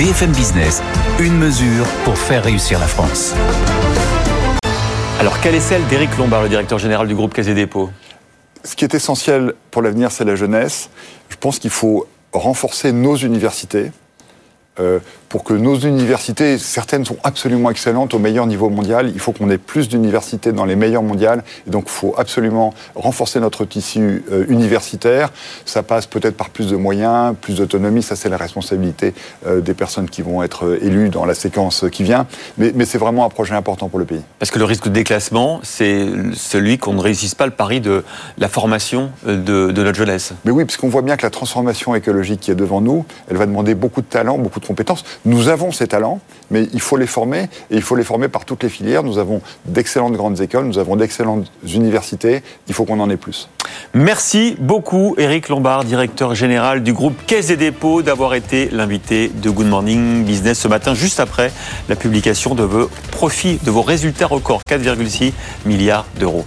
BFM Business, une mesure pour faire réussir la France. Alors, quelle est celle d'Éric Lombard, le directeur général du groupe Caisse des dépôts? Ce qui est essentiel pour l'avenir, c'est la jeunesse. Je pense qu'il faut renforcer nos universités. Euh, pour que nos universités, certaines sont absolument excellentes au meilleur niveau mondial, il faut qu'on ait plus d'universités dans les meilleures mondiales. Et donc, il faut absolument renforcer notre tissu euh, universitaire. Ça passe peut-être par plus de moyens, plus d'autonomie. Ça, c'est la responsabilité euh, des personnes qui vont être élues dans la séquence qui vient. Mais, mais c'est vraiment un projet important pour le pays. Parce que le risque de déclassement, c'est celui qu'on ne réussisse pas le pari de la formation de, de notre jeunesse. Mais oui, parce qu'on voit bien que la transformation écologique qui est devant nous, elle va demander beaucoup de talent, beaucoup de Nous avons ces talents, mais il faut les former, et il faut les former par toutes les filières. Nous avons d'excellentes grandes écoles, nous avons d'excellentes universités, il faut qu'on en ait plus. Merci beaucoup Eric Lombard, directeur général du groupe Caisse et dépôts, d'avoir été l'invité de Good Morning Business ce matin, juste après la publication de vos profits, de vos résultats records, 4,6 milliards d'euros.